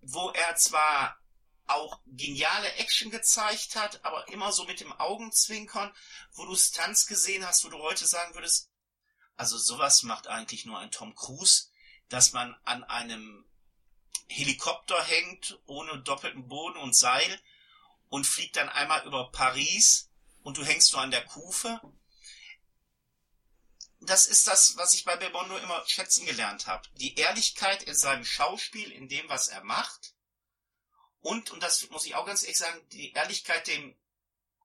wo er zwar auch geniale Action gezeigt hat, aber immer so mit dem Augenzwinkern, wo du Stunts gesehen hast, wo du heute sagen würdest, also sowas macht eigentlich nur ein Tom Cruise, dass man an einem Helikopter hängt, ohne doppelten Boden und Seil und fliegt dann einmal über Paris und du hängst nur an der Kufe. Das ist das, was ich bei Belmondo immer schätzen gelernt habe. Die Ehrlichkeit in seinem Schauspiel, in dem, was er macht und, und das muss ich auch ganz ehrlich sagen, die Ehrlichkeit dem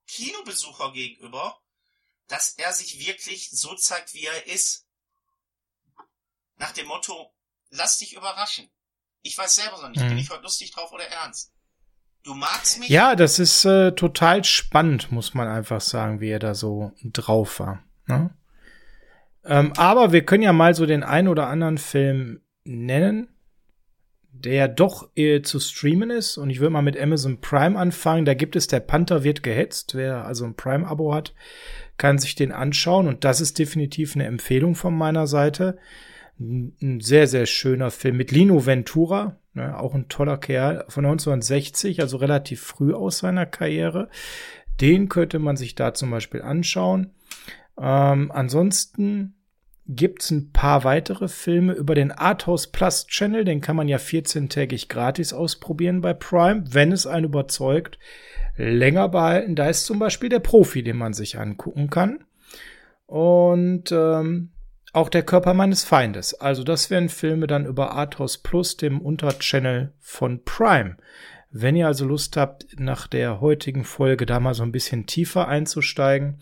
Kinobesucher gegenüber, dass er sich wirklich so zeigt, wie er ist. Nach dem Motto, lass dich überraschen. Ich weiß selber noch nicht, mhm. bin ich heute lustig drauf oder ernst? Du magst mich? Ja, das ist äh, total spannend, muss man einfach sagen, wie er da so drauf war. Ne? Ähm, aber wir können ja mal so den ein oder anderen Film nennen, der doch äh, zu streamen ist. Und ich würde mal mit Amazon Prime anfangen. Da gibt es Der Panther wird gehetzt. Wer also ein Prime-Abo hat, kann sich den anschauen. Und das ist definitiv eine Empfehlung von meiner Seite. Ein sehr, sehr schöner Film mit Lino Ventura. Ne, auch ein toller Kerl von 1960, also relativ früh aus seiner Karriere. Den könnte man sich da zum Beispiel anschauen. Ähm, ansonsten gibt es ein paar weitere Filme über den Arthouse Plus Channel. Den kann man ja 14-tägig gratis ausprobieren bei Prime, wenn es einen überzeugt. Länger behalten. Da ist zum Beispiel der Profi, den man sich angucken kann. Und ähm, auch der Körper meines Feindes. Also das wären Filme dann über Arthouse Plus, dem Unterchannel von Prime. Wenn ihr also Lust habt, nach der heutigen Folge da mal so ein bisschen tiefer einzusteigen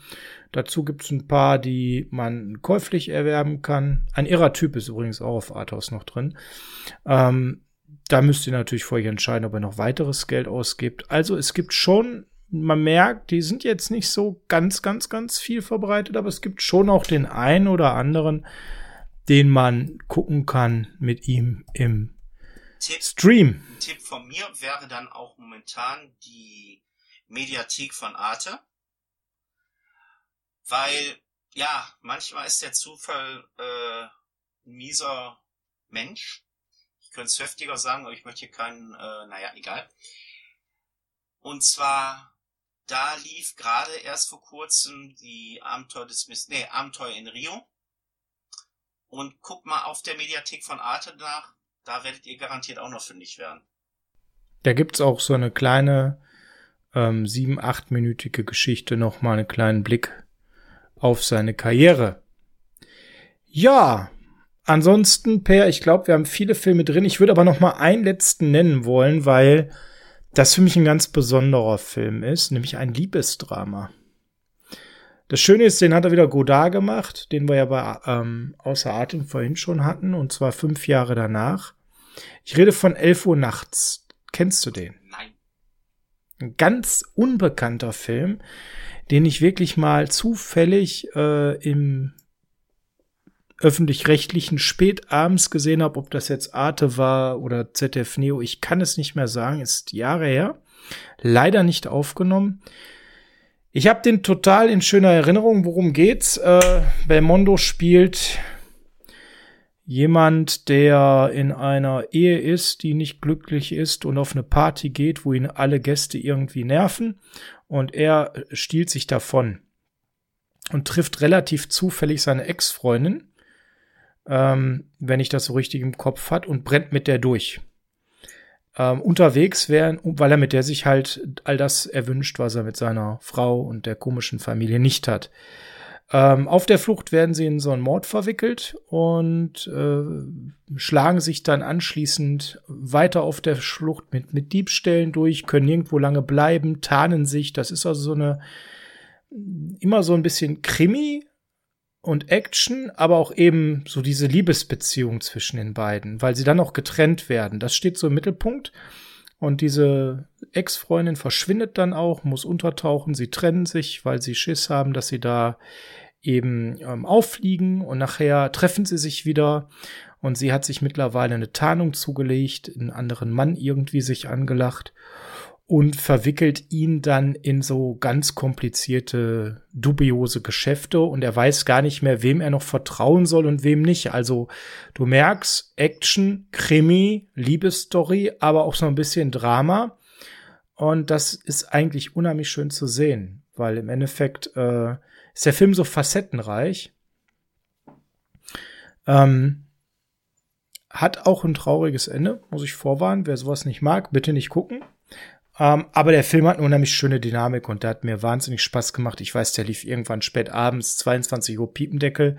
Dazu gibt es ein paar, die man käuflich erwerben kann. Ein irrer Typ ist übrigens auch auf Arthouse noch drin. Ähm, da müsst ihr natürlich vor euch entscheiden, ob ihr noch weiteres Geld ausgibt. Also es gibt schon, man merkt, die sind jetzt nicht so ganz, ganz, ganz viel verbreitet, aber es gibt schon auch den einen oder anderen, den man gucken kann mit ihm im Tipp, Stream. Tipp von mir wäre dann auch momentan die Mediathek von Arte weil ja, manchmal ist der Zufall äh, ein mieser Mensch. Ich könnte es heftiger sagen, aber ich möchte hier keinen, äh, naja, egal. Und zwar, da lief gerade erst vor kurzem die Abenteuer des Miss, nee, Abenteuer in Rio. Und guckt mal auf der Mediathek von Arte nach, da werdet ihr garantiert auch noch fündig werden. Da gibt's auch so eine kleine ähm, sieben, achtminütige Geschichte, nochmal einen kleinen Blick auf seine Karriere. Ja, ansonsten, Per, ich glaube, wir haben viele Filme drin. Ich würde aber noch mal einen letzten nennen wollen, weil das für mich ein ganz besonderer Film ist, nämlich ein Liebesdrama. Das Schöne ist, den hat er wieder Godard gemacht, den wir ja bei ähm, Außer Atem vorhin schon hatten, und zwar fünf Jahre danach. Ich rede von 11 Uhr nachts. Kennst du den? Nein. Ein ganz unbekannter Film, den ich wirklich mal zufällig äh, im öffentlich-rechtlichen spätabends gesehen habe, ob das jetzt Arte war oder ZDF Neo, ich kann es nicht mehr sagen, ist Jahre her. Leider nicht aufgenommen. Ich habe den total in schöner Erinnerung. Worum geht's? Äh, Belmondo spielt jemand, der in einer Ehe ist, die nicht glücklich ist und auf eine Party geht, wo ihn alle Gäste irgendwie nerven und er stiehlt sich davon und trifft relativ zufällig seine Ex-Freundin, ähm, wenn ich das so richtig im Kopf hat, und brennt mit der durch. Ähm, unterwegs wären, weil er mit der sich halt all das erwünscht, was er mit seiner Frau und der komischen Familie nicht hat. Ähm, auf der Flucht werden sie in so einen Mord verwickelt und äh, schlagen sich dann anschließend weiter auf der Flucht mit, mit Diebstählen durch, können nirgendwo lange bleiben, tarnen sich. Das ist also so eine immer so ein bisschen Krimi und Action, aber auch eben so diese Liebesbeziehung zwischen den beiden, weil sie dann auch getrennt werden. Das steht so im Mittelpunkt. Und diese Ex-Freundin verschwindet dann auch, muss untertauchen. Sie trennen sich, weil sie Schiss haben, dass sie da eben ähm, auffliegen. Und nachher treffen sie sich wieder. Und sie hat sich mittlerweile eine Tarnung zugelegt, einen anderen Mann irgendwie sich angelacht und verwickelt ihn dann in so ganz komplizierte, dubiose Geschäfte und er weiß gar nicht mehr, wem er noch vertrauen soll und wem nicht. Also du merkst Action, Krimi, Liebesstory, aber auch so ein bisschen Drama und das ist eigentlich unheimlich schön zu sehen, weil im Endeffekt äh, ist der Film so facettenreich. Ähm, hat auch ein trauriges Ende, muss ich vorwarnen. Wer sowas nicht mag, bitte nicht gucken. Um, ähm, aber der Film hat eine unheimlich schöne Dynamik und der hat mir wahnsinnig Spaß gemacht. Ich weiß, der lief irgendwann spät abends, 22 Uhr Piependeckel.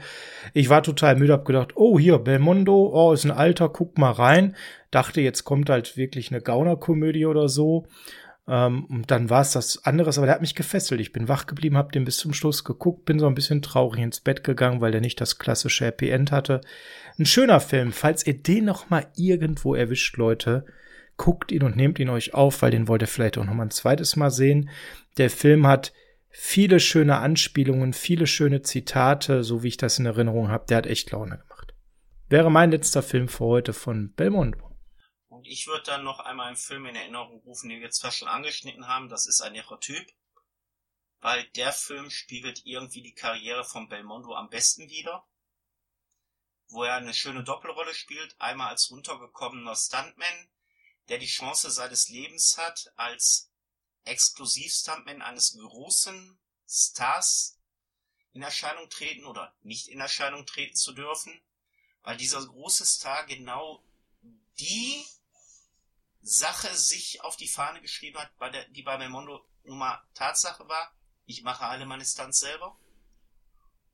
Ich war total müde, hab gedacht, oh, hier, Belmondo, oh, ist ein Alter, guck mal rein. Dachte, jetzt kommt halt wirklich eine Gaunerkomödie oder so. Um, ähm, und dann war es das anderes, aber der hat mich gefesselt. Ich bin wach geblieben, hab den bis zum Schluss geguckt, bin so ein bisschen traurig ins Bett gegangen, weil der nicht das klassische Happy End hatte. Ein schöner Film. Falls ihr den noch mal irgendwo erwischt, Leute, guckt ihn und nehmt ihn euch auf, weil den wollt ihr vielleicht auch noch mal ein zweites Mal sehen. Der Film hat viele schöne Anspielungen, viele schöne Zitate, so wie ich das in Erinnerung habe. Der hat echt Laune gemacht. Wäre mein letzter Film für heute von Belmondo. Und ich würde dann noch einmal einen Film in Erinnerung rufen, den wir zwar schon angeschnitten haben. Das ist ein Typ. Weil der Film spiegelt irgendwie die Karriere von Belmondo am besten wider. Wo er eine schöne Doppelrolle spielt. Einmal als runtergekommener Stuntman, der die Chance seines Lebens hat, als Exklusivstuntman eines großen Stars in Erscheinung treten oder nicht in Erscheinung treten zu dürfen, weil dieser große Star genau die Sache sich auf die Fahne geschrieben hat, bei der, die bei Belmondo nun mal Tatsache war. Ich mache alle meine Stunts selber.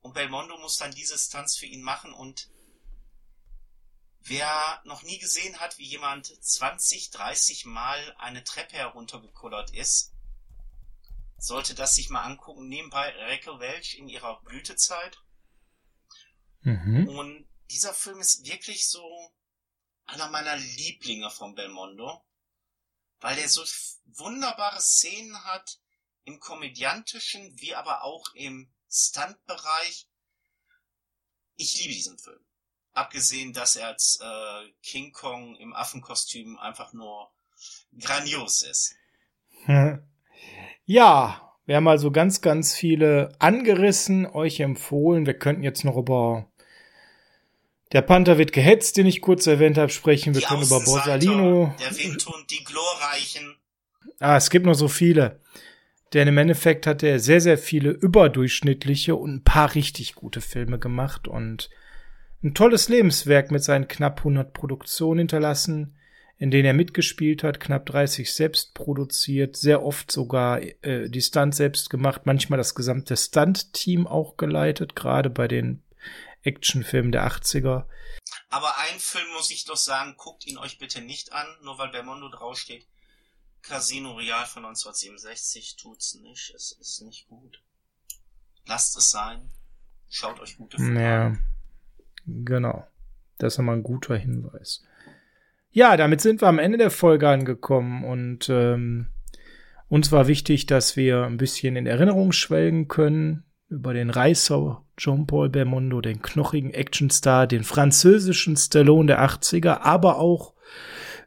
Und Belmondo muss dann diese Stunts für ihn machen und Wer noch nie gesehen hat, wie jemand 20, 30 Mal eine Treppe heruntergekullert ist, sollte das sich mal angucken. Nebenbei Raquel Welch in ihrer Blütezeit. Mhm. Und dieser Film ist wirklich so einer meiner Lieblinge von Belmondo, weil er so wunderbare Szenen hat im komödiantischen wie aber auch im Stuntbereich. Ich liebe diesen Film. Abgesehen, dass er als äh, King Kong im Affenkostüm einfach nur grandios ist. Ja, Wir haben also ganz, ganz viele angerissen, euch empfohlen. Wir könnten jetzt noch über der Panther wird gehetzt, den ich kurz erwähnt habe, sprechen. Wir die können über Borsalino. Der Windhund, die Glorreichen. Ah, es gibt noch so viele. Denn im Endeffekt hat er sehr, sehr viele überdurchschnittliche und ein paar richtig gute Filme gemacht und ein tolles Lebenswerk mit seinen knapp 100 Produktionen hinterlassen, in denen er mitgespielt hat, knapp 30 selbst produziert, sehr oft sogar äh, die Stunt selbst gemacht, manchmal das gesamte Stunt-Team auch geleitet, gerade bei den Actionfilmen der 80er. Aber ein Film muss ich doch sagen, guckt ihn euch bitte nicht an, nur weil Bermondo draufsteht. Casino Real von 1967 tut's nicht. Es ist nicht gut. Lasst es sein. Schaut euch gute Filme ja, an. Genau. Das ist nochmal ein guter Hinweis. Ja, damit sind wir am Ende der Folge angekommen und ähm, uns war wichtig, dass wir ein bisschen in Erinnerung schwelgen können über den Reißer John Paul Bermondo, den knochigen Actionstar, den französischen Stallone der 80er, aber auch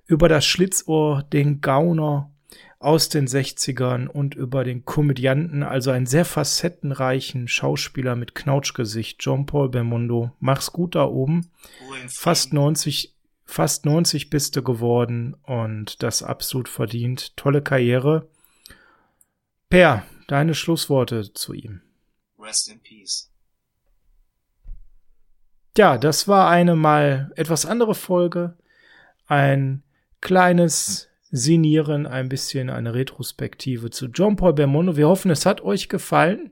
über das Schlitzohr, den Gauner aus den 60ern und über den Komödianten, also einen sehr facettenreichen Schauspieler mit Knautschgesicht, John Paul Bermondo. Mach's gut da oben. Fast 90, fast 90 bist du geworden und das absolut verdient. Tolle Karriere. Per, deine Schlussworte zu ihm. Rest in Peace. Ja, das war eine mal etwas andere Folge. Ein kleines Sinieren, ein bisschen eine Retrospektive zu John Paul Bermondo. Wir hoffen, es hat euch gefallen.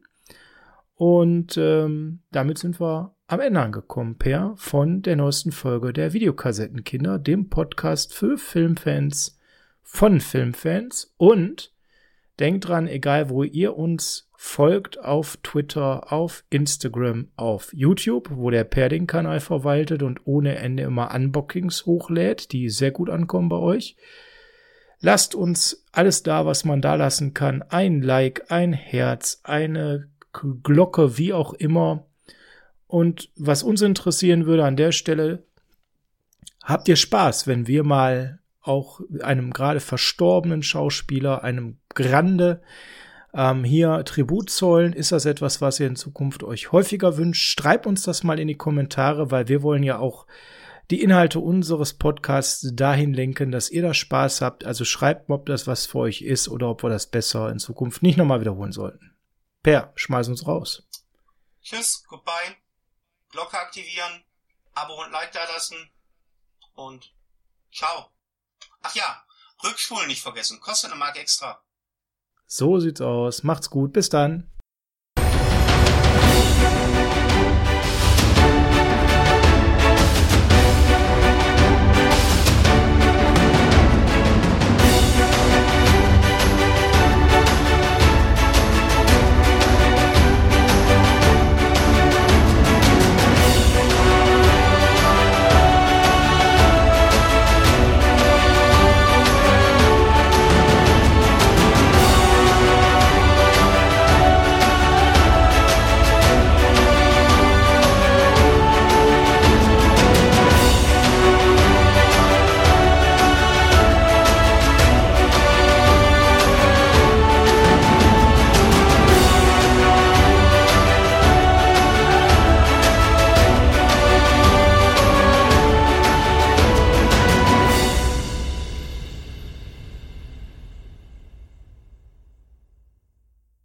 Und ähm, damit sind wir am Ende angekommen, Per, von der neuesten Folge der Videokassettenkinder, dem Podcast für Filmfans von Filmfans. Und denkt dran, egal wo ihr uns folgt, auf Twitter, auf Instagram, auf YouTube, wo der Per den Kanal verwaltet und ohne Ende immer Unboxings hochlädt, die sehr gut ankommen bei euch. Lasst uns alles da, was man da lassen kann. Ein Like, ein Herz, eine Glocke, wie auch immer. Und was uns interessieren würde an der Stelle, habt ihr Spaß, wenn wir mal auch einem gerade verstorbenen Schauspieler, einem Grande, ähm, hier Tribut zollen? Ist das etwas, was ihr in Zukunft euch häufiger wünscht? Schreibt uns das mal in die Kommentare, weil wir wollen ja auch die Inhalte unseres Podcasts dahin lenken, dass ihr da Spaß habt. Also schreibt mal, ob das was für euch ist oder ob wir das besser in Zukunft nicht nochmal wiederholen sollten. Per, schmeiß uns raus. Tschüss, goodbye. Glocke aktivieren, Abo und Like da lassen und ciao. Ach ja, Rückspulen nicht vergessen, kostet eine Mark extra. So sieht's aus. Macht's gut, bis dann.